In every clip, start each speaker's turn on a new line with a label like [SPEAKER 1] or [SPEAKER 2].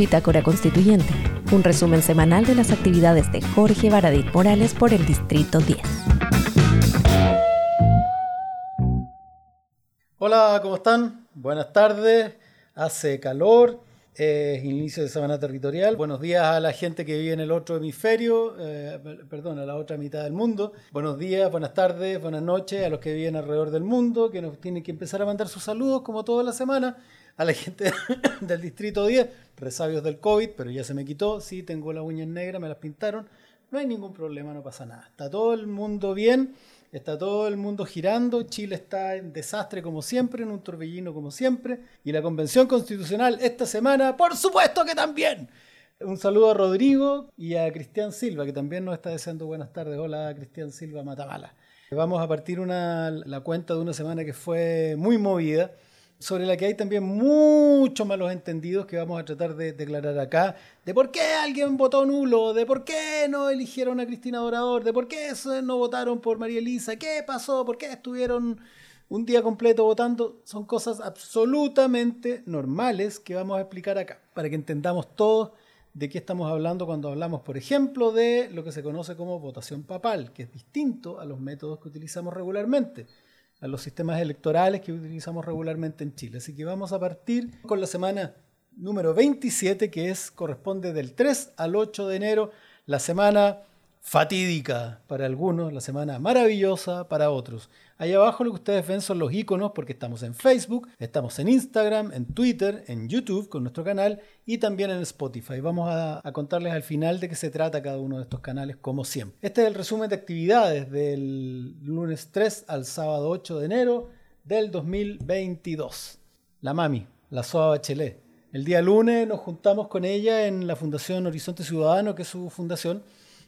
[SPEAKER 1] Bitácora Constituyente, un resumen semanal de las actividades de Jorge Baradit Morales por el Distrito 10.
[SPEAKER 2] Hola, ¿cómo están? Buenas tardes. Hace calor, es inicio de semana territorial. Buenos días a la gente que vive en el otro hemisferio, eh, perdón, a la otra mitad del mundo. Buenos días, buenas tardes, buenas noches a los que viven alrededor del mundo, que nos tienen que empezar a mandar sus saludos como toda la semana. A la gente del distrito 10, resabios del COVID, pero ya se me quitó. Sí, tengo las uñas negras, me las pintaron. No hay ningún problema, no pasa nada. Está todo el mundo bien. Está todo el mundo girando, Chile está en desastre como siempre, en un torbellino como siempre, y la Convención Constitucional esta semana, por supuesto que también. Un saludo a Rodrigo y a Cristian Silva, que también nos está deseando buenas tardes. Hola, Cristian Silva Matabala. Vamos a partir una, la cuenta de una semana que fue muy movida sobre la que hay también muchos malos entendidos que vamos a tratar de declarar acá, de por qué alguien votó nulo, de por qué no eligieron a Cristina Dorador, de por qué no votaron por María Elisa, qué pasó, por qué estuvieron un día completo votando, son cosas absolutamente normales que vamos a explicar acá, para que entendamos todos de qué estamos hablando cuando hablamos, por ejemplo, de lo que se conoce como votación papal, que es distinto a los métodos que utilizamos regularmente a los sistemas electorales que utilizamos regularmente en Chile. Así que vamos a partir con la semana número 27, que es, corresponde del 3 al 8 de enero, la semana fatídica para algunos, la semana maravillosa para otros. Ahí abajo lo que ustedes ven son los iconos porque estamos en Facebook, estamos en Instagram, en Twitter, en YouTube con nuestro canal y también en Spotify. Vamos a, contarles al final de qué se trata cada uno de estos canales como siempre. Este es el resumen de actividades del lunes 3 al sábado 8 de enero del 2022. La mami, la Soa Bachelet. El día lunes nos juntamos con ella en la Fundación Horizonte Ciudadano, que es su fundación,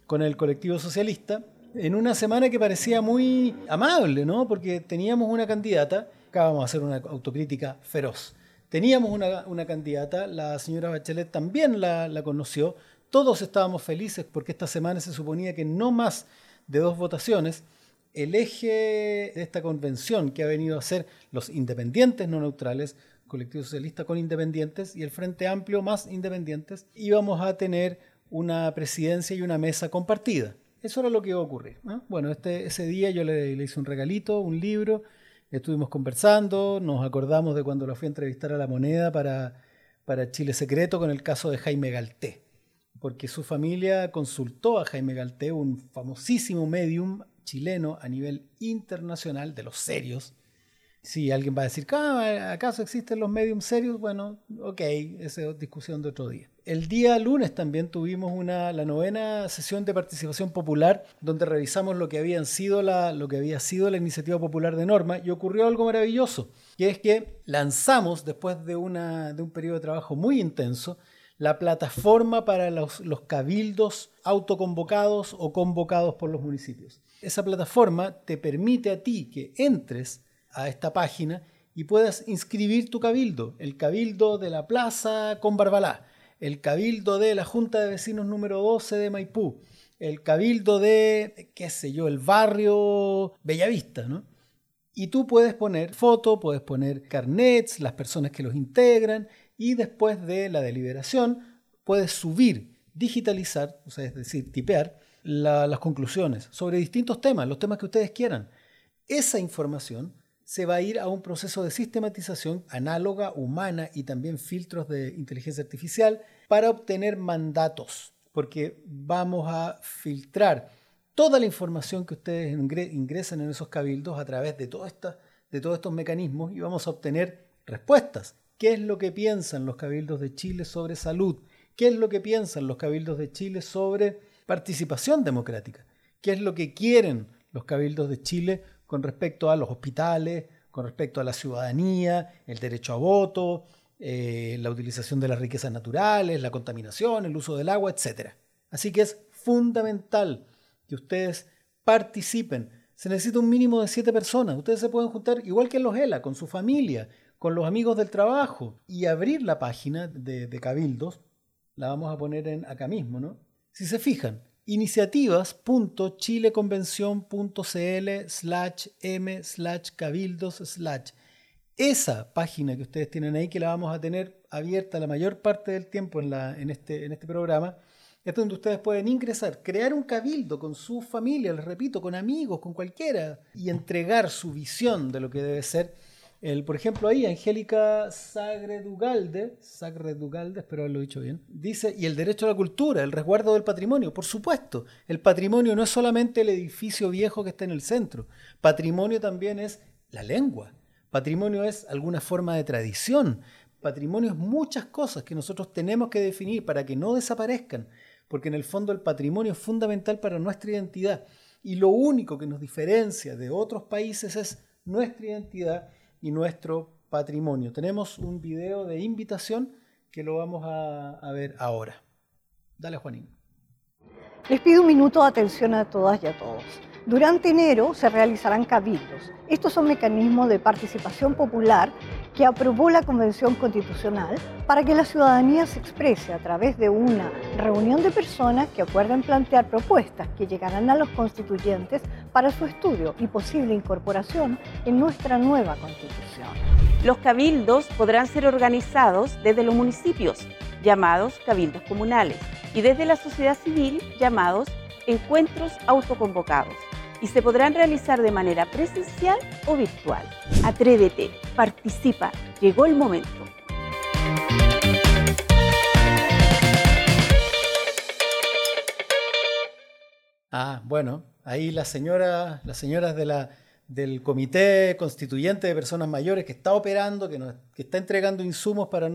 [SPEAKER 2] con el colectivo socialista en una semana que parecía muy amable, ¿no? Porque teníamos una candidata, acá vamos a hacer una autocrítica feroz. Teníamos una, candidata, la señora Bachelet también la, la conoció, todos estábamos felices porque esta semana se suponía que no más de dos votaciones, el eje de esta convención que ha venido a ser los independientes no neutrales, colectivo socialista con independientes y el Frente Amplio más independientes, íbamos a tener una presidencia y una mesa compartida. Eso era lo que iba a ocurrir. Bueno, este, ese día yo le, hice un regalito, un libro, estuvimos conversando, nos acordamos de cuando lo fui a entrevistar a La Moneda para, para Chile Secreto con el caso de Jaime Galté, porque su familia consultó a Jaime Galté, un famosísimo medium chileno a nivel internacional de los serios, si alguien va a decir, ah, ¿acaso existen los mediums serios? Bueno, ok, esa es discusión de otro día. El día lunes también tuvimos la novena sesión de participación popular donde revisamos lo que, había sido la iniciativa popular de norma y ocurrió algo maravilloso, que es que lanzamos, después de, un periodo de trabajo muy intenso, la plataforma para los cabildos autoconvocados o convocados por los municipios. Esa plataforma te permite a ti que entres a esta página y puedas inscribir tu cabildo, el cabildo de la Plaza con Barbalá, el cabildo de la Junta de Vecinos número 12 de Maipú, el cabildo de, qué sé yo, el barrio Bellavista, ¿no? Y tú puedes poner foto, puedes poner carnets, las personas que los integran, y después de la deliberación puedes subir, digitalizar, o sea, es decir, tipear las conclusiones sobre distintos temas, los temas que ustedes quieran. Esa información se va a ir a un proceso de sistematización análoga, humana y también filtros de inteligencia artificial para obtener mandatos, porque vamos a filtrar toda la información que ustedes ingresan en esos cabildos a través de, todos estos mecanismos y vamos a obtener respuestas. ¿Qué es lo que piensan los cabildos de Chile sobre salud? ¿Qué es lo que piensan los cabildos de Chile sobre participación democrática? ¿Qué es lo que quieren los cabildos de Chile con respecto a los hospitales, con respecto a la ciudadanía, el derecho a voto, eh, la utilización de las riquezas naturales, la contaminación, el uso del agua, etc. Así que es fundamental que ustedes participen. Se necesita un mínimo de siete personas. Ustedes se pueden juntar igual que en los ELA, con su familia, con los amigos del trabajo y abrir la página de, de Cabildos. La vamos a poner en acá mismo, ¿no? Si se fijan, iniciativas.chileconvención.cl slash m slash cabildos slash. Esa página que ustedes tienen ahí que la vamos a tener abierta la mayor parte del tiempo en, la, en, este, en este programa, es donde ustedes pueden ingresar, crear un cabildo con su familia, les repito, con amigos, con cualquiera, y entregar su visión de lo que debe ser. El, por ejemplo, ahí, Angélica Sagredugalde, Sagredugalde, espero haberlo dicho bien, dice, y el derecho a la cultura, el resguardo del patrimonio, por supuesto, el patrimonio no es solamente el edificio viejo que está en el centro, patrimonio también es la lengua, patrimonio es alguna forma de tradición, patrimonio es muchas cosas que nosotros tenemos que definir para que no desaparezcan porque en el fondo el patrimonio es fundamental para nuestra identidad. Y lo único que nos diferencia de otros países es nuestra identidad y nuestro patrimonio. Tenemos un video de invitación que lo vamos a, a ver ahora. Dale, Juanín.
[SPEAKER 3] Les pido un minuto de atención a todas y a todos. Durante enero se realizarán cabildos. Estos son mecanismos de participación popular que aprobó la Convención Constitucional para que la ciudadanía se exprese a través de una reunión de personas que acuerden plantear propuestas que llegarán a los constituyentes para su estudio y posible incorporación en nuestra nueva Constitución.
[SPEAKER 4] Los cabildos podrán ser organizados desde los municipios, llamados cabildos comunales, y desde la sociedad civil, llamados encuentros autoconvocados y se podrán realizar de manera presencial o virtual. Atrévete, participa, llegó el momento.
[SPEAKER 2] Ah, bueno, ahí las señoras, las señoras del Comité Constituyente de Personas Mayores que está operando, que, está entregando insumos para,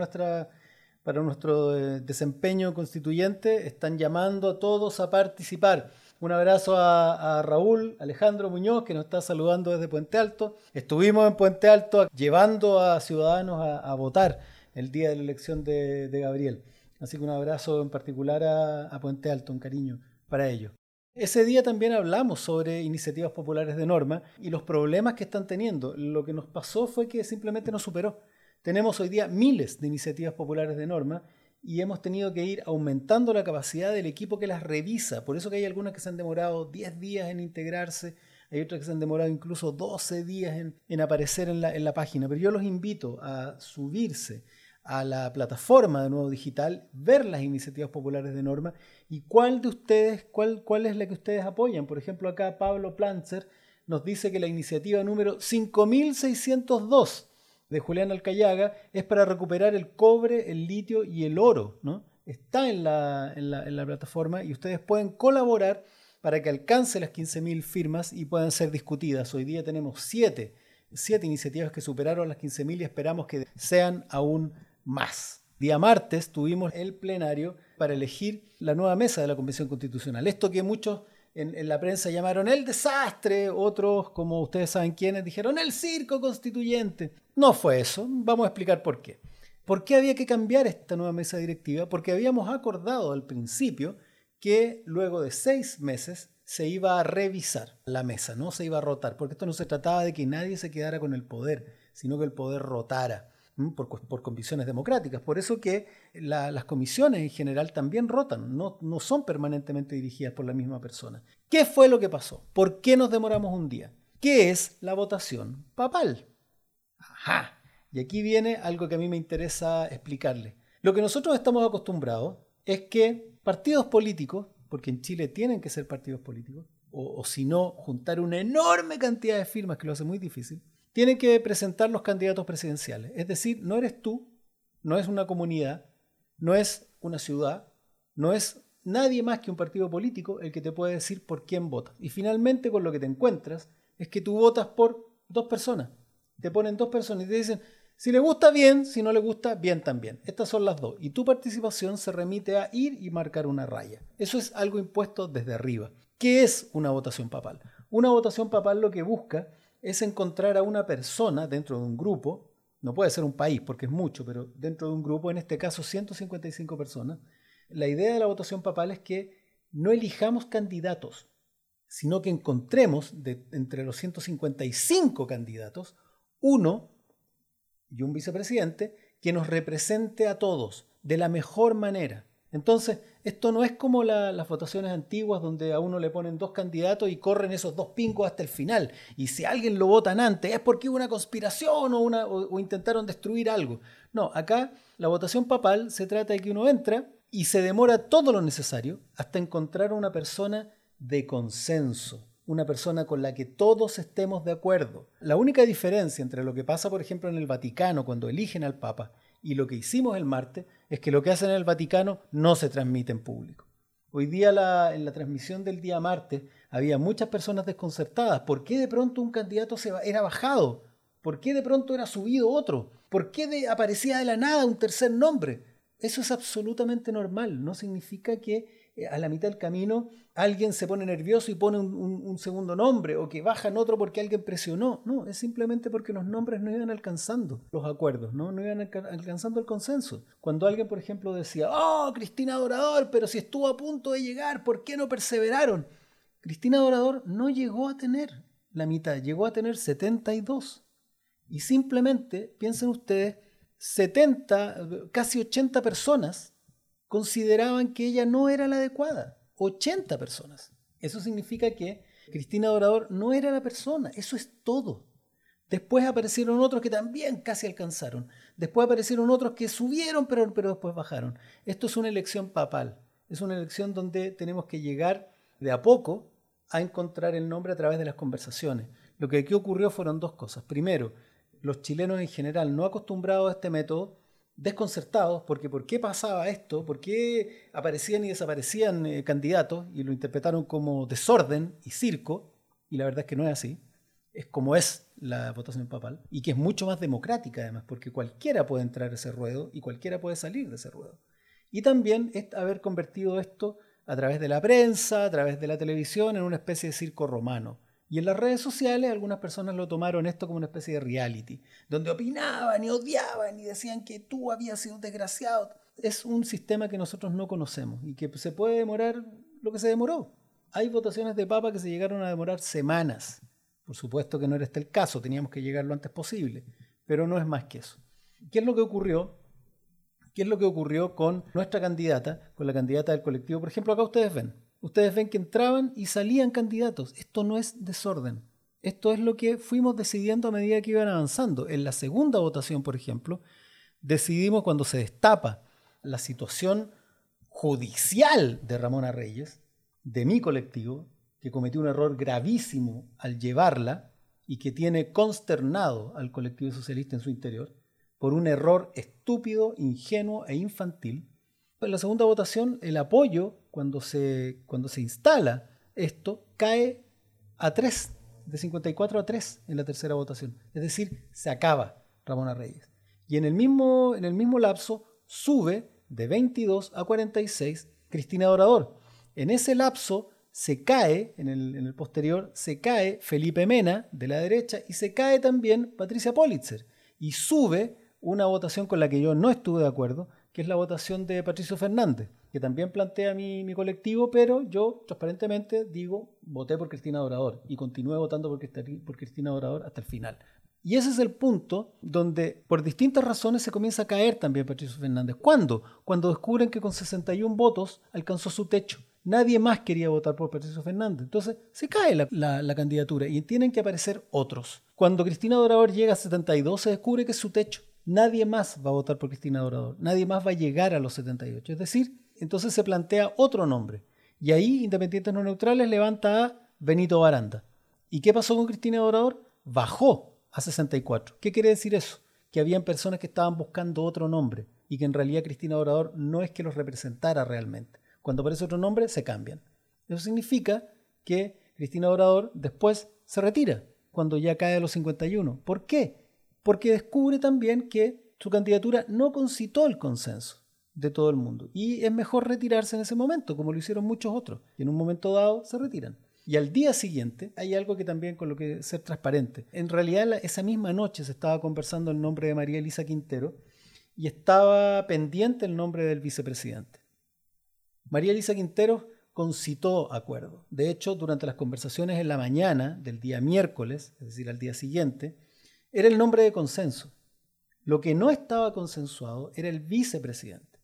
[SPEAKER 2] para nuestro eh, desempeño constituyente, están llamando a todos a participar. Un abrazo a, Raúl Alejandro Muñoz, que nos está saludando desde Puente Alto. Estuvimos en Puente Alto llevando a ciudadanos a, votar el día de la elección de, Gabriel. Así que un abrazo en particular a, a Puente Alto, un cariño para ellos. Ese día también hablamos sobre iniciativas populares de norma y los problemas que están teniendo. Lo que nos pasó fue que simplemente no superó. Tenemos hoy día miles de iniciativas populares de norma y hemos tenido que ir aumentando la capacidad del equipo que las revisa. Por eso que hay algunas que se han demorado 10 días en integrarse, hay otras que se han demorado incluso 12 días en, aparecer en la, en la, página. Pero yo los invito a subirse a la plataforma de Nuevo Digital, ver las iniciativas populares de norma y cuál de ustedes, cuál, cuál es la que ustedes apoyan. Por ejemplo, acá Pablo Planzer nos dice que la iniciativa número 5602 de Julián Alcayaga es para recuperar el cobre, el litio y el oro. ¿no? Está en la, en, la, plataforma y ustedes pueden colaborar para que alcance las 15.000 firmas y puedan ser discutidas. Hoy día tenemos siete, iniciativas que superaron las 15.000 y esperamos que sean aún más. Día martes tuvimos el plenario para elegir la nueva mesa de la Convención Constitucional. Esto que muchos en, la prensa llamaron el desastre, otros, como ustedes saben quiénes, dijeron el circo constituyente. No fue eso, vamos a explicar por qué. ¿Por qué había que cambiar esta nueva mesa directiva? Porque habíamos acordado al principio que luego de seis meses se iba a revisar la mesa, no se iba a rotar, porque esto no se trataba de que nadie se quedara con el poder, sino que el poder rotara por, por, convicciones democráticas. Por eso que las comisiones en general también rotan, no, no son permanentemente dirigidas por la misma persona. ¿Qué fue lo que pasó? ¿Por qué nos demoramos un día? ¿Qué es la votación papal? Y aquí viene algo que a mí me interesa explicarle. Lo que nosotros estamos acostumbrados es que partidos políticos, porque en Chile tienen que ser partidos políticos, o si no, juntar una enorme cantidad de firmas que lo hace muy difícil, tienen que presentar los candidatos presidenciales. Es decir, no eres tú, no es una comunidad, no es una ciudad, no es nadie más que un partido político el que te puede decir por quién votas. Y finalmente con lo que te encuentras es que tú votas por dos personas. Te ponen dos personas y te dicen, si le gusta bien, si no le gusta, bien también. Estas son las dos. Y tu participación se remite a ir y marcar una raya. Eso es algo impuesto desde arriba. ¿Qué es una votación papal? Una votación papal lo que busca es encontrar a una persona dentro de un grupo, no puede ser un país porque es mucho, pero dentro de un grupo, en este caso 155 personas, la idea de la votación papal es que no elijamos candidatos, sino que encontremos entre los 155 candidatos uno y un vicepresidente que nos represente a todos de la mejor manera. Entonces, esto no es como las votaciones antiguas donde a uno le ponen dos candidatos y corren esos dos pingos hasta el final. Y si alguien lo votan antes es porque hubo una conspiración o, o intentaron destruir algo. No, acá la votación papal se trata de que uno entra y se demora todo lo necesario hasta encontrar una persona de consenso, una persona con la que todos estemos de acuerdo. La única diferencia entre lo que pasa, por ejemplo, en el Vaticano cuando eligen al Papa y lo que hicimos el martes es que lo que hacen en el Vaticano no se transmite en público. Hoy día en la transmisión del día martes había muchas personas desconcertadas. ¿Por qué de pronto un candidato se era bajado? ¿Por qué de pronto era subido otro? ¿Por qué aparecía de la nada un tercer nombre? Eso es absolutamente normal. No significa que a la mitad del camino alguien se pone nervioso y pone un, segundo nombre o que bajan otro porque alguien presionó. No, es simplemente porque los nombres no iban alcanzando los acuerdos, no, no iban alcanzando el consenso. Cuando alguien, por ejemplo, decía, oh, Cristina Dorador, pero si estuvo a punto de llegar, ¿por qué no perseveraron? Cristina Dorador no llegó a tener la mitad, llegó a tener 72. Y simplemente, piensen ustedes, 70, casi 80 personas consideraban que ella no era la adecuada. 80 personas. Eso significa que Cristina Dorador no era la persona. Eso es todo. Después aparecieron otros que también casi alcanzaron. Después aparecieron otros que subieron, pero, después bajaron. Esto es una elección papal. Es una elección donde tenemos que llegar de a poco a encontrar el nombre a través de las conversaciones. Lo que aquí ocurrió fueron dos cosas. Primero, los chilenos en general no acostumbrados a este método desconcertados porque por qué pasaba esto, por qué aparecían y desaparecían eh, candidatos y lo interpretaron como desorden y circo, y la verdad es que no es así, es como es la votación papal, y que es mucho más democrática además, porque cualquiera puede entrar a ese ruedo y cualquiera puede salir de ese ruedo. Y también es haber convertido esto a través de la prensa, a través de la televisión, en una especie de circo romano y en las redes sociales algunas personas lo tomaron esto como una especie de reality, donde opinaban y odiaban y decían que tú habías sido un desgraciado. Es un sistema que nosotros no conocemos y que se puede demorar lo que se demoró. Hay votaciones de papa que se llegaron a demorar semanas. Por supuesto que no era este el caso, teníamos que llegar lo antes posible, pero no es más que eso. ¿Qué es lo que ocurrió? ¿Qué es lo que ocurrió con nuestra candidata, con la candidata del colectivo? Por ejemplo, acá ustedes ven, ustedes ven que entraban y salían candidatos. Esto no es desorden. Esto es lo que fuimos decidiendo a medida que iban avanzando. En la segunda votación, por ejemplo, decidimos cuando se destapa la situación judicial de Ramona Reyes, de mi colectivo, que cometió un error gravísimo al llevarla y que tiene consternado al colectivo socialista en su interior, por un error estúpido, ingenuo e infantil, en la segunda votación, el apoyo, cuando se, cuando se instala esto, cae a 3, de 54 a 3 en la tercera votación. Es decir, se acaba Ramona Reyes. Y en el mismo, en el mismo lapso sube de 22 a 46 Cristina Dorador. En ese lapso se cae, en el, en el, posterior, se cae Felipe Mena de la derecha y se cae también Patricia Politzer. Y sube una votación con la que yo no estuve de acuerdo, que es la votación de Patricio Fernández, que también plantea mi, colectivo, pero yo transparentemente digo, voté por Cristina Dorador y continué votando por, Cristina Dorador hasta el final. Y ese es el punto donde por distintas razones se comienza a caer también Patricio Fernández. ¿Cuándo? Cuando descubren que con 61 votos alcanzó su techo. Nadie más quería votar por Patricio Fernández. Entonces se cae la, la, la, candidatura y tienen que aparecer otros. Cuando Cristina Dorador llega a 72 se descubre que es su techo nadie más va a votar por Cristina Dorador, nadie más va a llegar a los 78. Es decir, entonces se plantea otro nombre. Y ahí Independientes No Neutrales levanta a Benito Baranda. ¿Y qué pasó con Cristina Dorador? Bajó a 64. ¿Qué quiere decir eso? Que habían personas que estaban buscando otro nombre y que en realidad Cristina Dorador no es que los representara realmente. Cuando aparece otro nombre, se cambian. Eso significa que Cristina Dorador después se retira cuando ya cae a los 51. ¿Por qué? Porque descubre también que su candidatura no concitó el consenso de todo el mundo. Y es mejor retirarse en ese momento, como lo hicieron muchos otros. Y en un momento dado se retiran. Y al día siguiente hay algo que también con lo que ser transparente. En realidad esa misma noche se estaba conversando el nombre de María Elisa Quintero y estaba pendiente el nombre del vicepresidente. María Elisa Quintero concitó acuerdo. De hecho, durante las conversaciones en la mañana del día miércoles, es decir, al día siguiente, era el nombre de consenso. Lo que no estaba consensuado era el vicepresidente.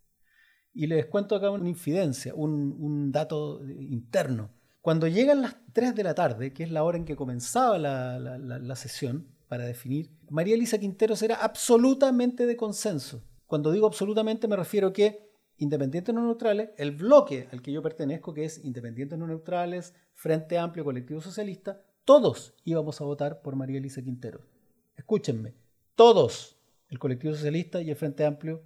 [SPEAKER 2] Y les cuento acá una infidencia, un, dato interno. Cuando llegan las 3 de la tarde, que es la hora en que comenzaba la, sesión para definir, María Elisa Quinteros era absolutamente de consenso. Cuando digo absolutamente me refiero que independientes no neutrales, el bloque al que yo pertenezco, que es independientes no neutrales, Frente Amplio, Colectivo Socialista, todos íbamos a votar por María Elisa Quinteros. Escúchenme, todos, el Colectivo Socialista y el Frente Amplio,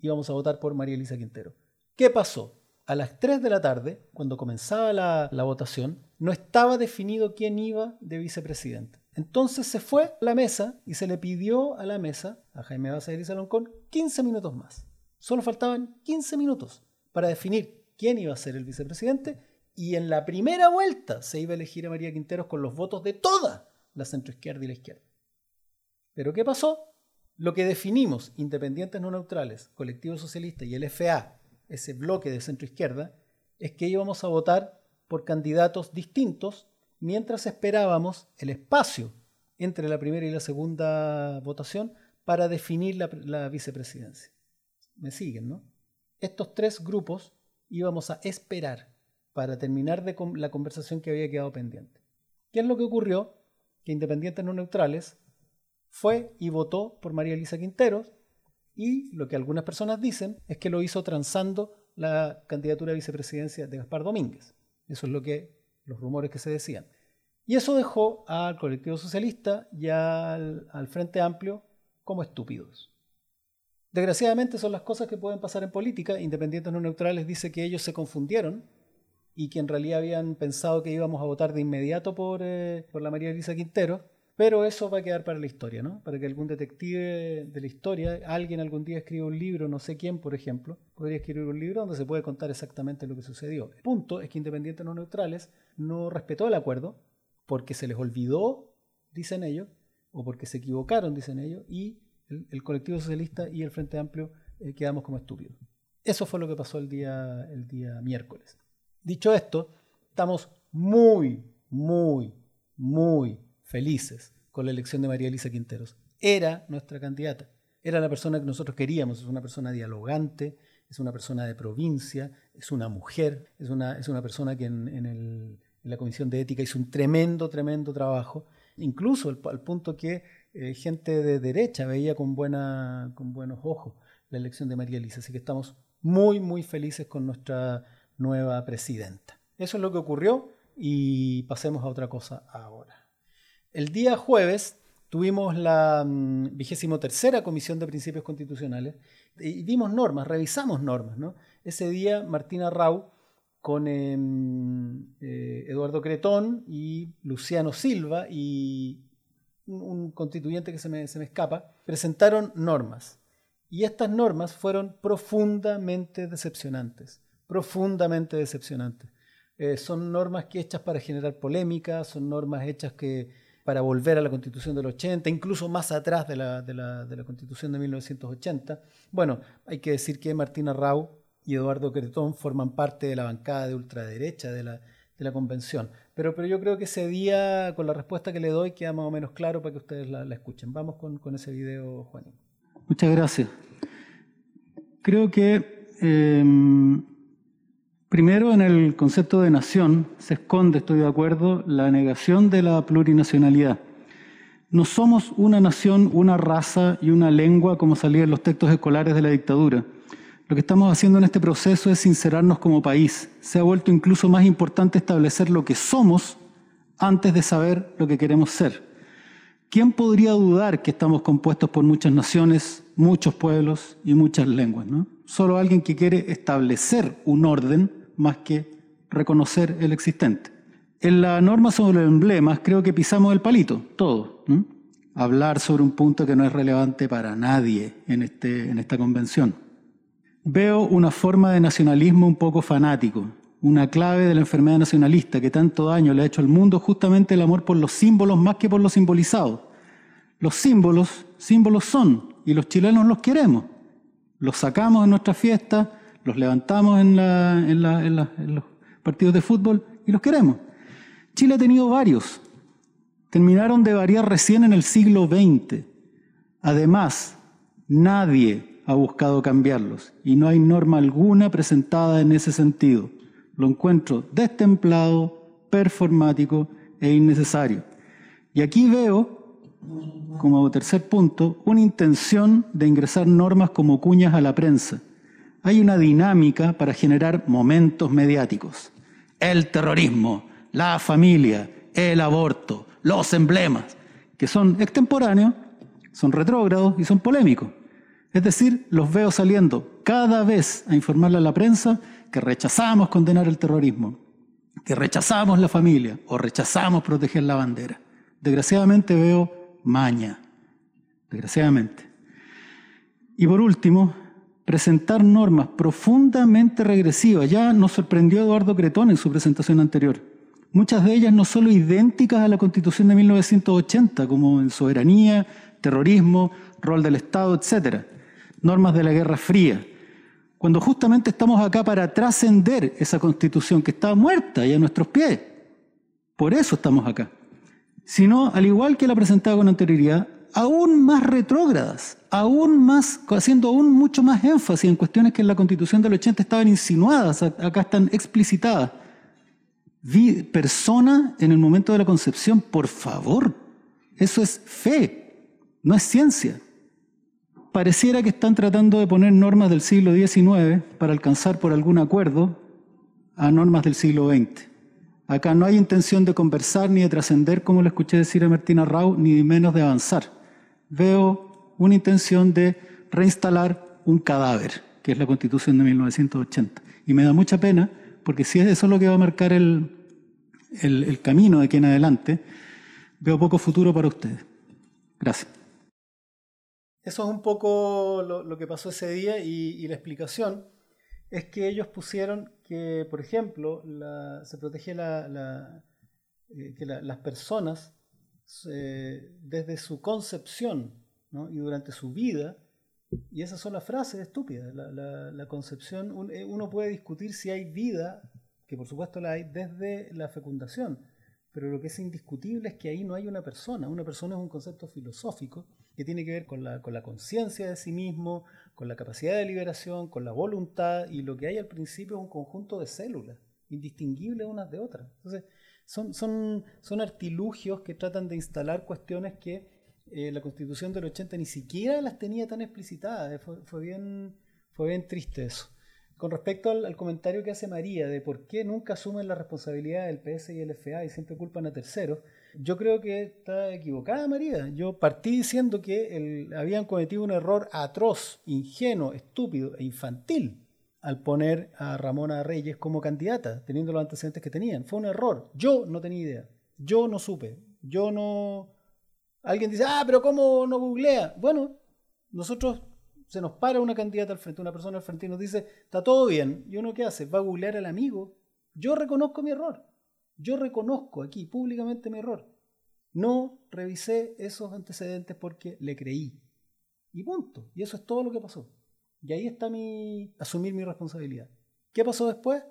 [SPEAKER 2] íbamos a votar por María Elisa Quintero. ¿Qué pasó? A las 3 de la tarde, cuando comenzaba la, votación, no estaba definido quién iba de vicepresidente. Entonces se fue a la mesa y se le pidió a la mesa, a Jaime Basair y Saloncón, 15 minutos más. Solo faltaban 15 minutos para definir quién iba a ser el vicepresidente y en la primera vuelta se iba a elegir a María Quinteros con los votos de toda la centroizquierda y la izquierda. Pero ¿qué pasó? Lo que definimos, independientes no neutrales, colectivo socialista y el FA, ese bloque de centro izquierda, es que íbamos a votar por candidatos distintos mientras esperábamos el espacio entre la primera y la segunda votación para definir la, vicepresidencia. Me siguen, ¿no? Estos tres grupos íbamos a esperar para terminar de la conversación que había quedado pendiente. ¿Qué es lo que ocurrió? Que independientes no neutrales fue y votó por María Elisa Quinteros y lo que algunas personas dicen es que lo hizo transando la candidatura a vicepresidencia de Gaspar Domínguez. Eso es lo que los rumores que se decían. Y eso dejó al colectivo socialista y al, Frente Amplio como estúpidos. Desgraciadamente son las cosas que pueden pasar en política. Independientes no neutrales dice que ellos se confundieron y que en realidad habían pensado que íbamos a votar de inmediato por, eh, por la María Elisa Quintero pero eso va a quedar para la historia, ¿no? Para que algún detective de la historia, alguien algún día escriba un libro, no sé quién, por ejemplo, podría escribir un libro donde se puede contar exactamente lo que sucedió. El punto es que Independientes No Neutrales no respetó el acuerdo porque se les olvidó, dicen ellos, o porque se equivocaron, dicen ellos, y el, colectivo socialista y el Frente Amplio eh, quedamos como estúpidos. Eso fue lo que pasó el día, el día miércoles. Dicho esto, estamos muy, muy, muy felices con la elección de María Elisa Quinteros. Era nuestra candidata, era la persona que nosotros queríamos, es una persona dialogante, es una persona de provincia, es una mujer, es una, es una persona que en, la Comisión de Ética hizo un tremendo, tremendo trabajo, incluso al, punto que eh, gente de derecha veía con, buena, con buenos ojos la elección de María Elisa. Así que estamos muy, muy felices con nuestra nueva presidenta. Eso es lo que ocurrió y pasemos a otra cosa ahora. El día jueves tuvimos la mm, vigésimo tercera Comisión de Principios Constitucionales y vimos normas, revisamos normas. Ese día Martina Rau con em, eh, Eduardo Cretón y Luciano Silva y un, constituyente que se me, escapa, presentaron normas. Y estas normas fueron profundamente decepcionantes, profundamente decepcionantes. Eh, son normas que hechas para generar polémica, son normas hechas que para volver a la constitución del 80, incluso más atrás de la, de la, constitución de 1980. Bueno, hay que decir que Martina Rau y Eduardo Cretón forman parte de la bancada de ultraderecha de la, de convención. Pero, yo creo que ese día, con la respuesta que le doy, queda más o menos claro para que ustedes la, escuchen. Vamos con, con, ese video, Juan.
[SPEAKER 5] Muchas gracias. Creo que em, Primero, en el concepto de nación se esconde, estoy de acuerdo, la negación de la plurinacionalidad. No somos una nación, una raza y una lengua como salía en los textos escolares de la dictadura. Lo que estamos haciendo en este proceso es sincerarnos como país. Se ha vuelto incluso más importante establecer lo que somos antes de saber lo que queremos ser. ¿Quién podría dudar que estamos compuestos por muchas naciones, muchos pueblos y muchas lenguas? ¿no? Solo alguien que quiere establecer un orden más que reconocer el existente. En la norma sobre los emblemas creo que pisamos el palito, todo. Hablar sobre un punto que no es relevante para nadie en, este, en esta convención. Veo una forma de nacionalismo un poco fanático, una clave de la enfermedad nacionalista que tanto daño le ha hecho al mundo, justamente el amor por los símbolos más que por lo simbolizado. Los símbolos, símbolos son, y los chilenos los queremos. Los sacamos en nuestra fiesta, los levantamos en, los partidos de fútbol y los queremos. Chile ha tenido varios. Terminaron de variar recién en el siglo XX. Además, nadie ha buscado cambiarlos y no hay norma alguna presentada en ese sentido. Lo encuentro destemplado, performático e innecesario. Y aquí veo, como tercer punto, una intención de ingresar normas como cuñas a la prensa. Hay una dinámica para generar momentos mediáticos. El terrorismo, la familia, el aborto, los emblemas, que son extemporáneos, son retrógrados y son polémicos. Es decir, los veo saliendo cada vez a informarle a la prensa que rechazamos condenar el terrorismo, que rechazamos la familia o rechazamos proteger la bandera. Desgraciadamente veo maña, desgraciadamente. Y por último, presentar normas profundamente regresivas. Ya nos sorprendió Eduardo Cretón en su presentación anterior. Muchas de ellas no solo idénticas a la Constitución de 1980, como en soberanía, terrorismo, rol del Estado, etc. Normas de la Guerra Fría. Cuando justamente estamos acá para trascender esa Constitución que está muerta y a nuestros pies. Por eso estamos acá. Sino, al igual que la presentaba con anterioridad, aún más retrógradas, aún más, haciendo aún mucho más énfasis en cuestiones que en la Constitución del 80 estaban insinuadas, acá están explicitadas. Vi persona en el momento de la concepción, por favor. Eso es fe, no es ciencia. Pareciera que están tratando de poner normas del siglo XIX para alcanzar por algún acuerdo a normas del siglo XX. Acá no hay intención de conversar ni de trascender, como le escuché decir a Martina Rau, ni menos de avanzar veo una intención de reinstalar un cadáver, que es la Constitución de 1980. Y me da mucha pena, porque si es eso lo que va a marcar el, camino de aquí en adelante, veo poco futuro para ustedes. Gracias.
[SPEAKER 2] Eso es un poco lo, que pasó ese día y, la explicación es que ellos pusieron que, por ejemplo, se protege la, eh, que las personas desde su concepción y durante su vida, y esas son las frases estúpidas, la, concepción, eh, uno puede discutir si hay vida, que por supuesto la hay, desde la fecundación, pero lo que es indiscutible es que ahí no hay una persona, una persona es un concepto filosófico que tiene que ver con la, con la conciencia de sí mismo, con la capacidad de liberación, con la voluntad, y lo que hay al principio es un conjunto de células, indistinguibles unas de otras. Entonces, son, son, son artilugios que tratan de instalar cuestiones que eh, la constitución del 80 ni siquiera las tenía tan explicitadas. Eh, fue, bien, fue bien triste eso. Con respecto al, comentario que hace María de por qué nunca asumen la responsabilidad del PS y el FA y siempre culpan a terceros, yo creo que está equivocada María. Yo partí diciendo que habían cometido un error atroz, ingenuo, estúpido e infantil al poner a Ramona Reyes como candidata, teniendo los antecedentes que tenían. Fue un error. Yo no tenía idea. Yo no supe. Yo no... Alguien dice, ah, pero ¿cómo no googlea? Bueno, nosotros se nos para una candidata al frente, una persona al frente y nos dice, está todo bien. ¿Y uno qué hace? Va a googlear al amigo. Yo reconozco mi error. Yo reconozco aquí públicamente mi error. No revisé esos antecedentes porque le creí. Y punto. Y eso es todo lo que pasó. Y ahí está mi asumir mi responsabilidad. ¿Qué pasó después?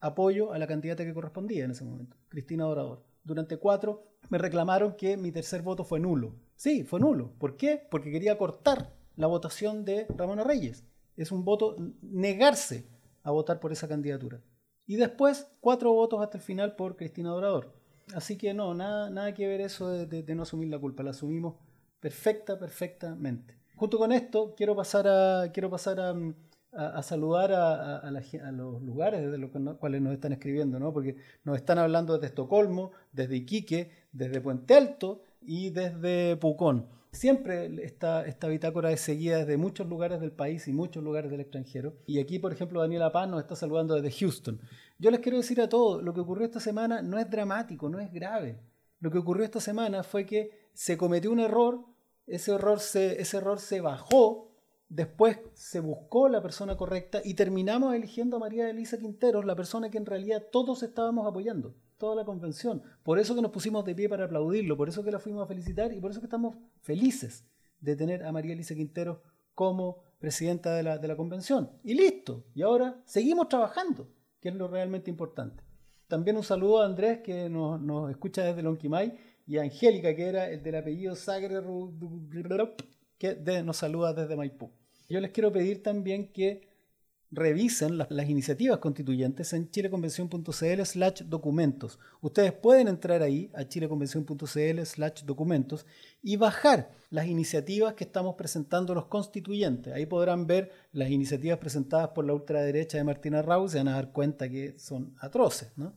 [SPEAKER 2] Apoyo a la candidata que correspondía en ese momento, Cristina Dorador. Durante cuatro me reclamaron que mi tercer voto fue nulo. Sí, fue nulo. ¿Por qué? Porque quería cortar la votación de Ramona Reyes. Es un voto negarse a votar por esa candidatura. Y después cuatro votos hasta el final por Cristina Dorador. Así que no, nada, nada que ver eso de no asumir la culpa. La asumimos perfecta, perfectamente. Junto con esto, quiero pasar a, quiero pasar a, saludar a, los lugares desde los cuales nos están escribiendo, ¿no? porque nos están hablando desde Estocolmo, desde Iquique, desde Puente Alto y desde Pucón. Siempre esta, esta bitácora es seguida desde muchos lugares del país y muchos lugares del extranjero. Y aquí, por ejemplo, Daniela Paz nos está saludando desde Houston. Yo les quiero decir a todos, lo que ocurrió esta semana no es dramático, no es grave. Lo que ocurrió esta semana fue que se cometió un error ese error se, ese error se bajó, después se buscó la persona correcta y terminamos eligiendo a María Elisa Quinteros, la persona que en realidad todos estábamos apoyando, toda la convención. Por eso que nos pusimos de pie para aplaudirlo, por eso que la fuimos a felicitar y por eso que estamos felices de tener a María Elisa Quinteros como presidenta de la, convención. Y listo, y ahora seguimos trabajando, que es lo realmente importante. También un saludo a Andrés que nos, nos escucha desde Lonquimay y Angélica, que era el del apellido Sagre, que nos saluda desde Maipú. Yo les quiero pedir también que revisen las, iniciativas constituyentes en chileconvención.cl slash documentos. Ustedes pueden entrar ahí a chileconvención.cl slash documentos y bajar las iniciativas que estamos presentando los constituyentes. Ahí podrán ver las iniciativas presentadas por la ultraderecha de Martina Raúl, se van a dar cuenta que son atroces, ¿no?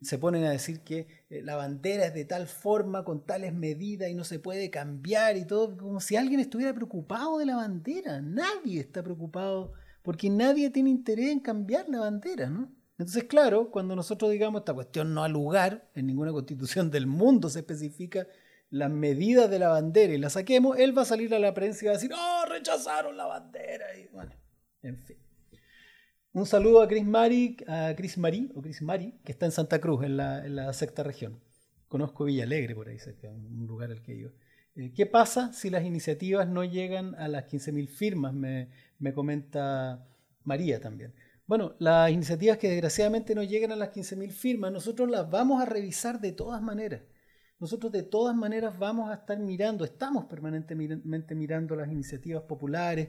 [SPEAKER 2] Se ponen a decir que eh, la bandera es de tal forma, con tales medidas y no se puede cambiar y todo, como si alguien estuviera preocupado de la bandera. Nadie está preocupado porque nadie tiene interés en cambiar la bandera, ¿no? Entonces, claro, cuando nosotros digamos esta cuestión no ha lugar, en ninguna constitución del mundo se especifica las medidas de la bandera y la saquemos, él va a salir a la prensa y va a decir, oh, rechazaron la bandera. Y bueno, en fin. Un saludo a Chris Mari, a Chris Mari, o Chris Mari, que está en Santa Cruz, en la, sexta región. Conozco Villa Alegre por ahí cerca, un lugar al que iba. Eh, ¿Qué pasa si las iniciativas no llegan a las 15.000 firmas? Me, me comenta María también. Bueno, las iniciativas que desgraciadamente no llegan a las 15.000 firmas, nosotros las vamos a revisar de todas maneras. Nosotros de todas maneras vamos a estar mirando, estamos permanentemente mirando las iniciativas populares,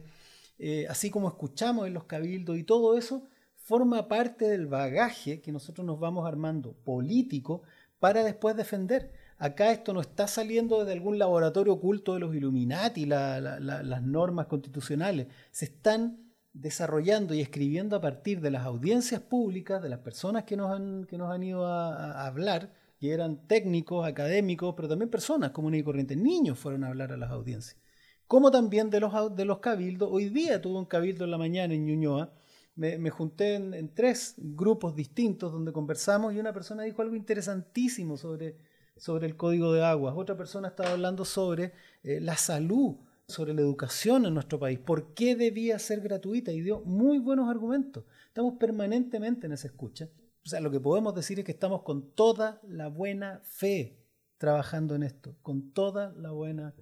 [SPEAKER 2] eh, así como escuchamos en los cabildos y todo eso forma parte del bagaje que nosotros nos vamos armando político para después defender. Acá esto no está saliendo desde algún laboratorio oculto de los Illuminati, las normas constitucionales. Se están desarrollando y escribiendo a partir de las audiencias públicas, de las personas que nos han, que nos han ido a, hablar, que eran técnicos, académicos, pero también personas comunes y corrientes. Niños fueron a hablar a las audiencias. Como también de los, de los cabildos. Hoy día tuve un cabildo en la mañana en Ñuñoa. Me, junté en, en tres grupos distintos donde conversamos y una persona dijo algo interesantísimo sobre sobre el código de aguas, otra persona estaba hablando sobre eh, la salud, sobre la educación en nuestro país, por qué debía ser gratuita y dio muy buenos argumentos. Estamos permanentemente en esa escucha. O sea, lo que podemos decir es que estamos con toda la buena fe trabajando en esto, con toda la buena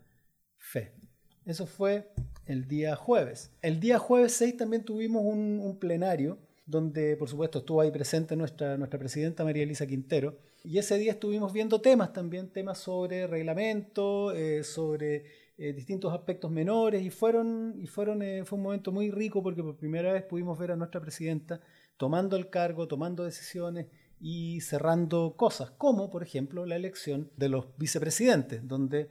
[SPEAKER 2] fe. Eso fue el día jueves. El día jueves 6 también tuvimos un, plenario donde por supuesto estuvo ahí presente nuestra, nuestra presidenta María Elisa Quintero. Y ese día estuvimos viendo temas también, temas sobre reglamento, eh, sobre eh, distintos aspectos menores, y, fueron, y fueron, eh, fue un momento muy rico porque por primera vez pudimos ver a nuestra presidenta tomando el cargo, tomando decisiones y cerrando cosas, como por ejemplo la elección de los vicepresidentes, donde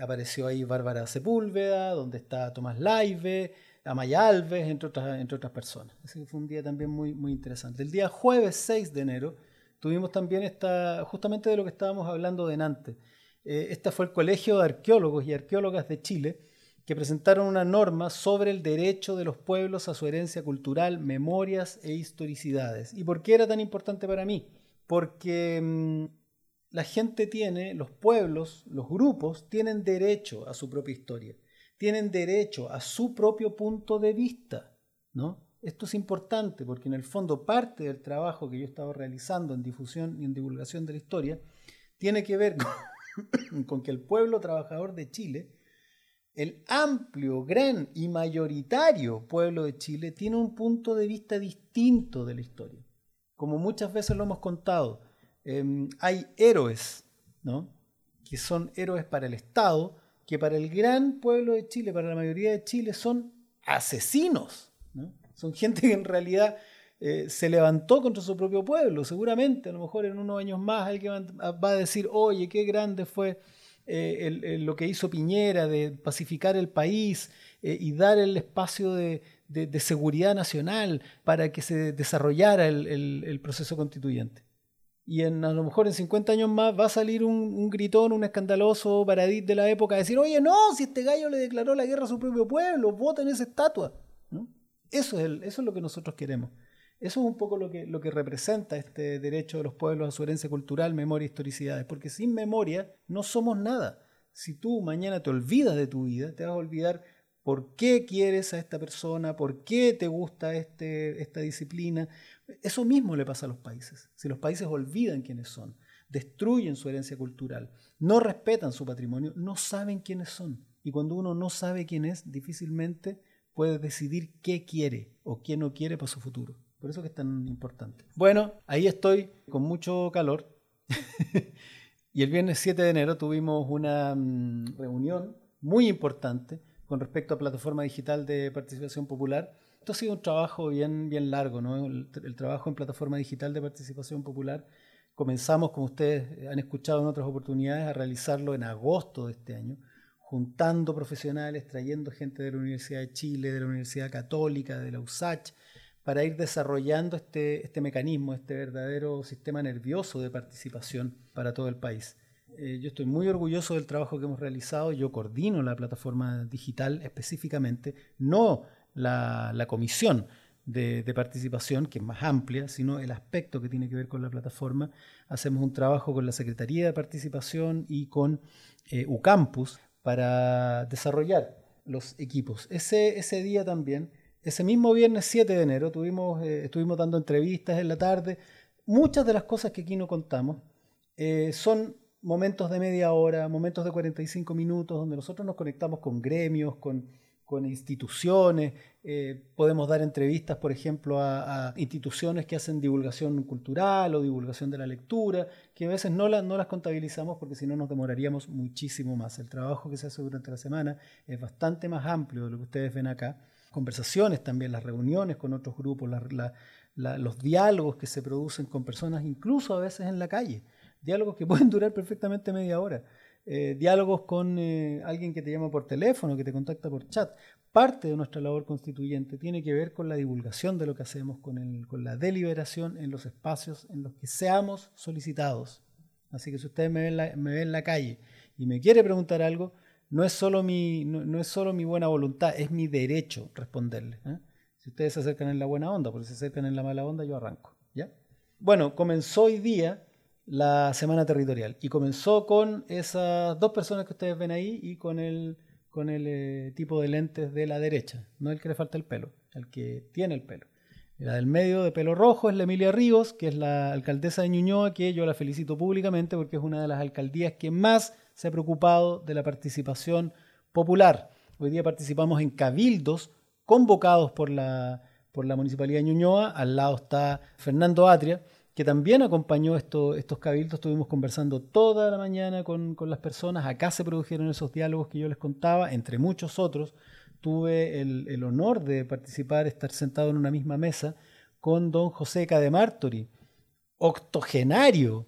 [SPEAKER 2] apareció ahí Bárbara Sepúlveda, donde está Tomás Laive, Amaya Alves, entre otras, entre otras personas. Fue un día también muy, muy interesante. El día jueves 6 de enero tuvimos también esta, justamente de lo que estábamos hablando de antes. Eh, este fue el Colegio de Arqueólogos y Arqueólogas de Chile, que presentaron una norma sobre el derecho de los pueblos a su herencia cultural, memorias e historicidades. ¿Y por qué era tan importante para mí? Porque mm, la gente tiene, los pueblos, los grupos, tienen derecho a su propia historia tienen derecho a su propio punto de vista, ¿no? Esto es importante porque en el fondo parte del trabajo que yo he estado realizando en difusión y en divulgación de la historia tiene que ver con, con que el pueblo trabajador de Chile, el amplio, gran y mayoritario pueblo de Chile tiene un punto de vista distinto de la historia. Como muchas veces lo hemos contado, em, hay héroes, ¿no? que son héroes para el Estado, que para el gran pueblo de Chile, para la mayoría de Chile, son asesinos. Son gente que en realidad eh, se levantó contra su propio pueblo. Seguramente, a lo mejor en unos años más alguien va a decir, oye, qué grande fue eh, lo que hizo Piñera de pacificar el país eh, y dar el espacio de, seguridad nacional para que se desarrollara el proceso constituyente y en, a lo mejor en 50 años más va a salir un, gritón, un escandaloso paradit de la época a decir, oye, no, si este gallo le declaró la guerra a su propio pueblo, voten esa estatua. ¿no? Eso, es eso es lo que nosotros queremos. Eso es un poco lo que, lo que representa este derecho de los pueblos a su herencia cultural, memoria y historicidades, porque sin memoria no somos nada. Si tú mañana te olvidas de tu vida, te vas a olvidar por qué quieres a esta persona, por qué te gusta este, esta disciplina, eso mismo le pasa a los países. Si los países olvidan quiénes son, destruyen su herencia cultural, no respetan su patrimonio, no saben quiénes son. Y cuando uno no sabe quién es, difícilmente puede decidir qué quiere o qué no quiere para su futuro. Por eso que es tan importante. Bueno, ahí estoy con mucho calor. y el viernes 7 de enero tuvimos una mm, reunión muy importante con respecto a plataforma digital de participación popular. Esto ha sido un trabajo bien, bien largo, ¿no? el, trabajo en plataforma digital de participación popular. Comenzamos, como ustedes han escuchado en otras oportunidades, a realizarlo en agosto de este año, juntando profesionales, trayendo gente de la Universidad de Chile, de la Universidad Católica, de la USACH, para ir desarrollando este, este mecanismo, este verdadero sistema nervioso de participación para todo el país. Eh, yo estoy muy orgulloso del trabajo que hemos realizado, yo coordino la plataforma digital específicamente, no la, comisión de, de, participación, que es más amplia, sino el aspecto que tiene que ver con la plataforma. Hacemos un trabajo con la Secretaría de Participación y con eh, UCampus para desarrollar los equipos. Ese, ese día también ese mismo viernes 7 de enero tuvimos, eh, estuvimos dando entrevistas en la tarde. Muchas de las cosas que aquí no contamos eh, son momentos de media hora, momentos de 45 minutos, donde nosotros nos conectamos con gremios, con, con instituciones, eh, podemos dar entrevistas, por ejemplo, a, instituciones que hacen divulgación cultural o divulgación de la lectura, que a veces no, la, no las contabilizamos porque si no nos demoraríamos muchísimo más. El trabajo que se hace durante la semana es bastante más amplio de lo que ustedes ven acá. Conversaciones también, las reuniones con otros grupos, los diálogos que se producen con personas, incluso a veces en la calle, diálogos que pueden durar perfectamente media hora, eh, diálogos con eh, alguien que te llama por teléfono, que te contacta por chat. Parte de nuestra labor constituyente tiene que ver con la divulgación de lo que hacemos, con, la deliberación en los espacios en los que seamos solicitados. Así que si ustedes me ven, en la calle y me quiere preguntar algo, no es solo mi, no, no, es solo mi buena voluntad, es mi derecho responderle. ¿eh? Si ustedes se acercan en la buena onda, porque si se acercan en la mala onda, yo arranco. ¿ya? Bueno, comenzó hoy día la semana territorial y comenzó con esas dos personas que ustedes ven ahí y con el, con el eh, tipo de lentes de la derecha, no el que le falta el pelo, el que tiene el pelo. La del medio de pelo rojo es la Emilia Ríos, que es la alcaldesa de Ñuñoa, que yo la felicito públicamente porque es una de las alcaldías que más se ha preocupado de la participación popular. Hoy día participamos en cabildos convocados por la, por la Municipalidad de Ñuñoa. Al lado está Fernando Atria, que también acompañó esto, estos cabildos. Estuvimos conversando toda la mañana con, las personas. Acá se produjeron esos diálogos que yo les contaba, entre muchos otros. Tuve el, el honor de participar, estar sentado en una misma mesa con don José Cademartori, octogenario,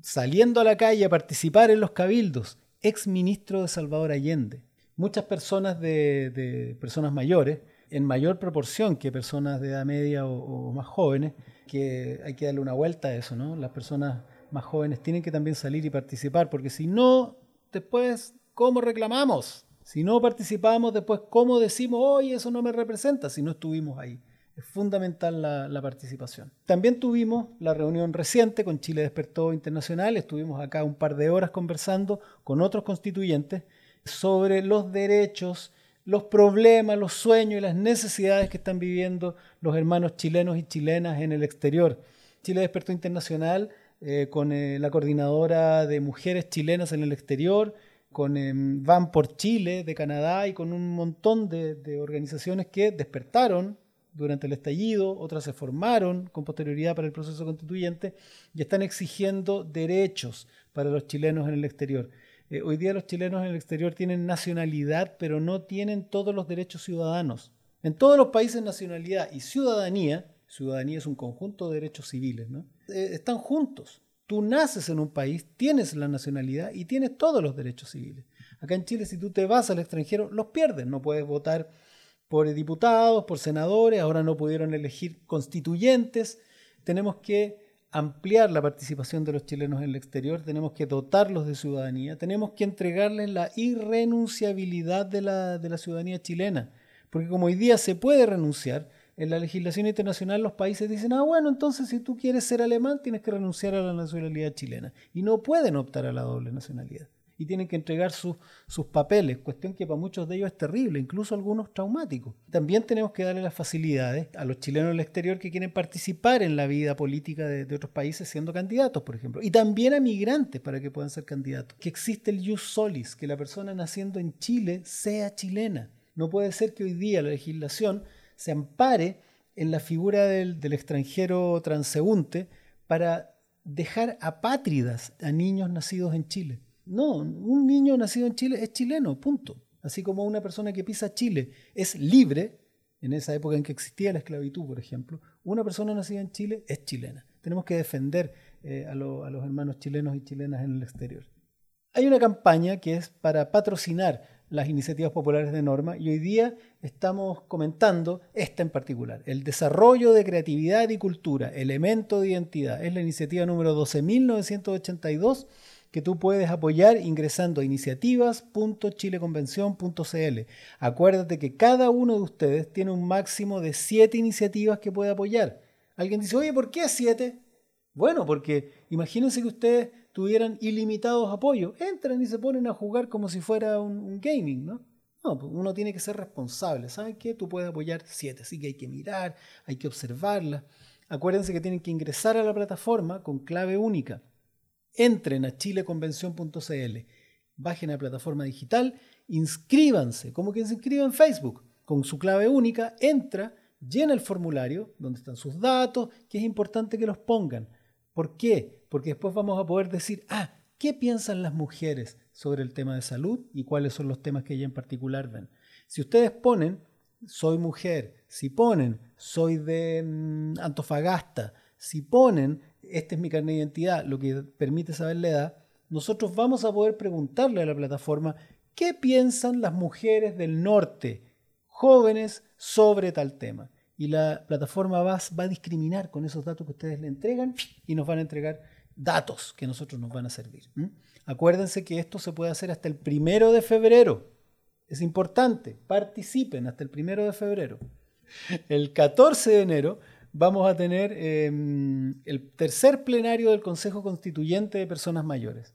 [SPEAKER 2] saliendo a la calle a participar en los cabildos, ex ministro de Salvador Allende. Muchas personas de, de personas mayores, en mayor proporción que personas de edad media o, más jóvenes, que hay que darle una vuelta a eso, ¿no? Las personas más jóvenes tienen que también salir y participar, porque si no, después, ¿cómo reclamamos? Si no participamos, después, ¿cómo decimos, oye, eso no me representa si no estuvimos ahí? Es fundamental la, la, participación. También tuvimos la reunión reciente con Chile Despertó Internacional. Estuvimos acá un par de horas conversando con otros constituyentes sobre los derechos, los problemas, los sueños y las necesidades que están viviendo los hermanos chilenos y chilenas en el exterior. Chile Despertó Internacional, eh, con eh, la coordinadora de mujeres chilenas en el exterior, con eh, Van por Chile de Canadá y con un montón de, de organizaciones que despertaron durante el estallido, otras se formaron con posterioridad para el proceso constituyente y están exigiendo derechos para los chilenos en el exterior. Eh, hoy día los chilenos en el exterior tienen nacionalidad, pero no tienen todos los derechos ciudadanos. En todos los países nacionalidad y ciudadanía, ciudadanía es un conjunto de derechos civiles, ¿no? Eh, están juntos. Tú naces en un país, tienes la nacionalidad y tienes todos los derechos civiles. Acá en Chile, si tú te vas al extranjero, los pierdes. No puedes votar por diputados, por senadores, ahora no pudieron elegir constituyentes. Tenemos que ampliar la participación de los chilenos en el exterior, tenemos que dotarlos de ciudadanía, tenemos que entregarles la irrenunciabilidad de la, de la ciudadanía chilena, porque como hoy día se puede renunciar, en la legislación internacional los países dicen, ah, bueno, entonces si tú quieres ser alemán tienes que renunciar a la nacionalidad chilena, y no pueden optar a la doble nacionalidad y tienen que entregar sus, papeles, cuestión que para muchos de ellos es terrible, incluso algunos traumáticos. También tenemos que darle las facilidades a los chilenos del exterior que quieren participar en la vida política de, de otros países siendo candidatos, por ejemplo, y también a migrantes para que puedan ser candidatos. Que existe el jus solis, que la persona naciendo en Chile sea chilena. No puede ser que hoy día la legislación se ampare en la figura del, del extranjero transeúnte para dejar apátridas a niños nacidos en Chile. No, un niño nacido en Chile es chileno, punto. Así como una persona que pisa Chile es libre, en esa época en que existía la esclavitud, por ejemplo, una persona nacida en Chile es chilena. Tenemos que defender eh, a, a los hermanos chilenos y chilenas en el exterior. Hay una campaña que es para patrocinar las iniciativas populares de norma y hoy día estamos comentando esta en particular, el desarrollo de creatividad y cultura, elemento de identidad. Es la iniciativa número 12.982 que tú puedes apoyar ingresando a iniciativas.chileconvención.cl. Acuérdate que cada uno de ustedes tiene un máximo de siete iniciativas que puede apoyar. Alguien dice, oye, ¿por qué siete? Bueno, porque imagínense que ustedes tuvieran ilimitados apoyos. Entran y se ponen a jugar como si fuera un, gaming, ¿no? No, pues uno tiene que ser responsable. ¿Saben qué? Tú puedes apoyar siete, así que hay que mirar, hay que observarla. Acuérdense que tienen que ingresar a la plataforma con clave única entren a chileconvención.cl, bajen a la plataforma digital, inscríbanse, como quien se inscribe en Facebook, con su clave única, entra, llena el formulario donde están sus datos, que es importante que los pongan. ¿Por qué? Porque después vamos a poder decir, ah, ¿qué piensan las mujeres sobre el tema de salud y cuáles son los temas que ella en particular ven? Si ustedes ponen, soy mujer, si ponen, soy de mm, Antofagasta, si ponen, este es mi carnet de identidad, lo que permite saber la edad, nosotros vamos a poder preguntarle a la plataforma qué piensan las mujeres del norte, jóvenes, sobre tal tema. Y la plataforma va, a discriminar con esos datos que ustedes le entregan y nos van a entregar datos que nosotros nos van a servir. Acuérdense que esto se puede hacer hasta el primero de febrero. Es importante, participen hasta el primero de febrero. El 14 de enero vamos a tener em, el tercer plenario del Consejo Constituyente de Personas Mayores.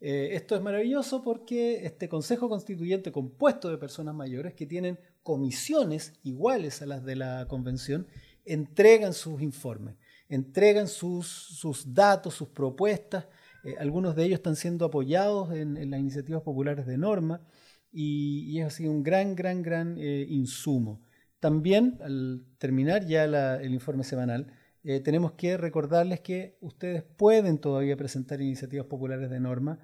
[SPEAKER 2] Eh, esto es maravilloso porque este Consejo Constituyente compuesto de personas mayores que tienen comisiones iguales a las de la Convención, entregan sus informes, entregan sus, sus datos, sus propuestas. Eh, algunos de ellos están siendo apoyados en, las iniciativas populares de norma y, es así un gran, gran, gran eh, insumo. También, al terminar ya el informe semanal, eh, tenemos que recordarles que ustedes pueden todavía presentar iniciativas populares de norma.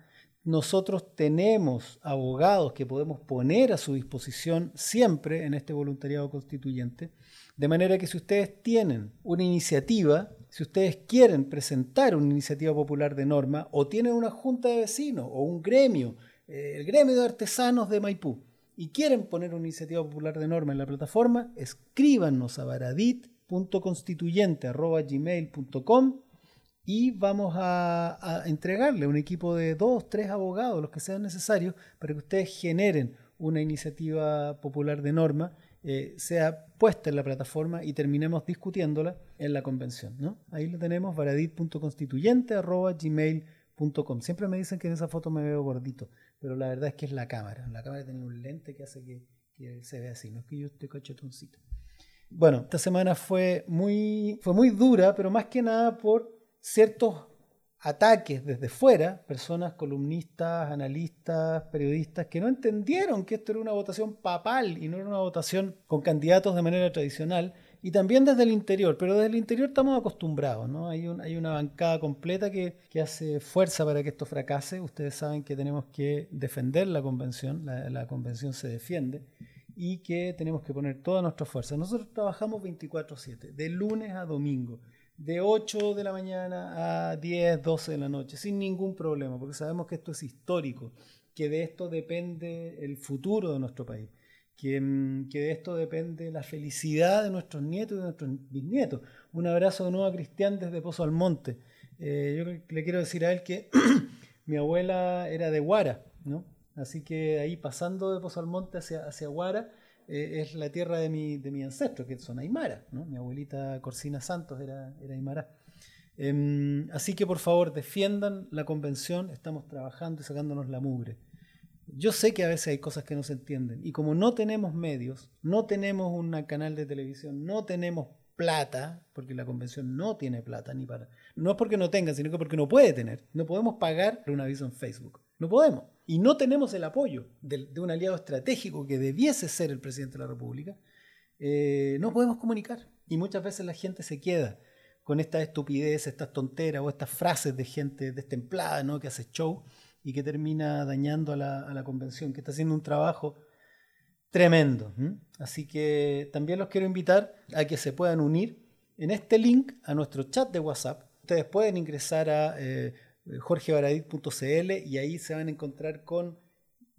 [SPEAKER 2] Nosotros tenemos abogados que podemos poner a su disposición siempre en este voluntariado constituyente. De manera que si ustedes tienen una iniciativa, si ustedes quieren presentar una iniciativa popular de norma o tienen una junta de vecinos o un gremio, eh, el gremio de artesanos de Maipú, y quieren poner una iniciativa popular de norma en la plataforma, escríbanos a varadit.constituyente.gmail.com y vamos a, entregarle un equipo de dos, tres abogados, los que sean necesarios, para que ustedes generen una iniciativa popular de norma, eh, sea puesta en la plataforma y terminemos discutiéndola en la convención. ¿no? Ahí lo tenemos, varadit.constituyente.gmail.com. Siempre me dicen que en esa foto me veo gordito pero la verdad es que es la cámara. La cámara tiene un lente que hace que, se vea así, no es que yo esté cachetoncito. Bueno, esta semana fue muy, fue muy dura, pero más que nada por ciertos ataques desde fuera, personas columnistas, analistas, periodistas, que no entendieron que esto era una votación papal y no era una votación con candidatos de manera tradicional, y también desde el interior, pero desde el interior estamos acostumbrados, ¿no? Hay, hay una bancada completa que, hace fuerza para que esto fracase. Ustedes saben que tenemos que defender la convención, la, convención se defiende, y que tenemos que poner toda nuestra fuerza. Nosotros trabajamos 24/7, de lunes a domingo, de 8 de la mañana a 10, 12 de la noche, sin ningún problema, porque sabemos que esto es histórico, que de esto depende el futuro de nuestro país. Mm, que, de esto depende la felicidad de nuestros nietos y de nuestros bisnietos. Un abrazo de nuevo a Cristian desde Pozo Almonte. Eh, yo le quiero decir a él que mi abuela era de Guara, ¿no? Así que ahí pasando de Pozo Almonte hacia, hacia Guara eh, es la tierra de mi, ancestro, que son Aymara, ¿no? Mi abuelita Corsina Santos era, era Aymara. Em, así que por favor defiendan la convención, estamos trabajando y sacándonos la mugre. Yo sé que a veces hay cosas que no se entienden y como no tenemos medios, no tenemos un canal de televisión, no tenemos plata, porque la convención no tiene plata ni para... No es porque no tenga, sino que porque no puede tener. No podemos pagar un aviso en Facebook. No podemos. Y no tenemos el apoyo de, un aliado estratégico que debiese ser el presidente de la República. Eh, no podemos comunicar. Y muchas veces la gente se queda con estas estupideces, estas tonteras o estas frases de gente destemplada ¿no? que hace show y que termina dañando a la, convención, que está haciendo un trabajo tremendo. Así que también los quiero invitar a que se puedan unir en este link a nuestro chat de WhatsApp. Ustedes pueden ingresar a eh, jorgebaradit.cl y ahí se van a encontrar con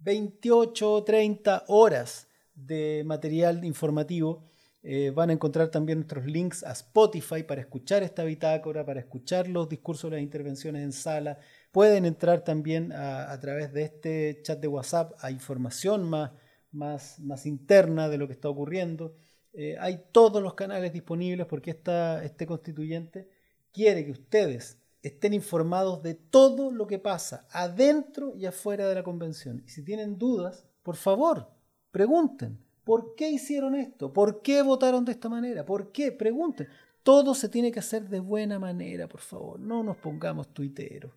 [SPEAKER 2] 28 o 30 horas de material informativo. Eh, van a encontrar también nuestros links a Spotify para escuchar esta bitácora, para escuchar los discursos, las intervenciones en sala. Pueden entrar también a, través de este chat de WhatsApp a información más, más, más interna de lo que está ocurriendo. Eh, hay todos los canales disponibles porque esta, este constituyente quiere que ustedes estén informados de todo lo que pasa adentro y afuera de la convención. Y si tienen dudas, por favor, pregunten. ¿Por qué hicieron esto? ¿Por qué votaron de esta manera? ¿Por qué? Pregunten. Todo se tiene que hacer de buena manera, por favor. No nos pongamos tuiteros.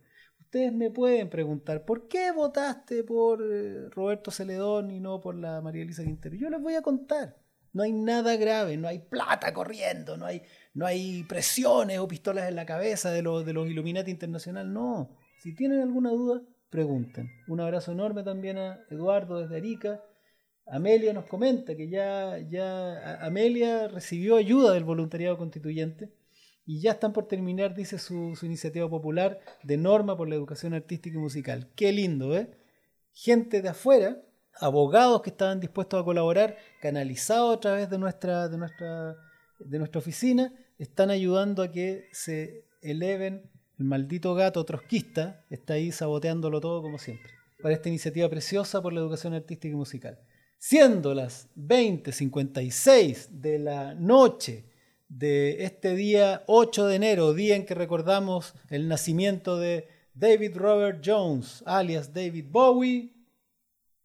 [SPEAKER 2] Ustedes me pueden preguntar, ¿por qué votaste por eh, Roberto Celedón y no por la María Elisa Quintero? Yo les voy a contar. No hay nada grave, no hay plata corriendo, no hay, no hay presiones o pistolas en la cabeza de los, de los Illuminati Internacional, no. Si tienen alguna duda, pregunten. Un abrazo enorme también a Eduardo desde Arica. Amelia nos comenta que ya, ya Amelia recibió ayuda del voluntariado constituyente y ya están por terminar, dice su, iniciativa popular de norma por la educación artística y musical. Qué lindo, ¿eh? Gente de afuera, abogados que estaban dispuestos a colaborar, canalizados a través de nuestra, de nuestra de nuestra oficina están ayudando a que se eleven el maldito gato trotskista, está ahí saboteándolo todo como siempre, para esta iniciativa preciosa por la educación artística y musical. Siendo las 20.56 de la noche de este día 8 de enero, día en que recordamos el nacimiento de David Robert Jones, alias David Bowie,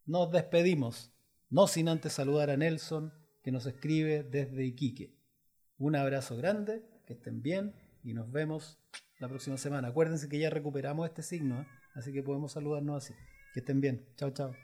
[SPEAKER 2] nos despedimos, no sin antes saludar a Nelson, que nos escribe desde Iquique. Un abrazo grande, que estén bien y nos vemos la próxima semana. Acuérdense que ya recuperamos este signo, ¿eh? así que podemos saludarnos así. Que estén bien. Chao, chao.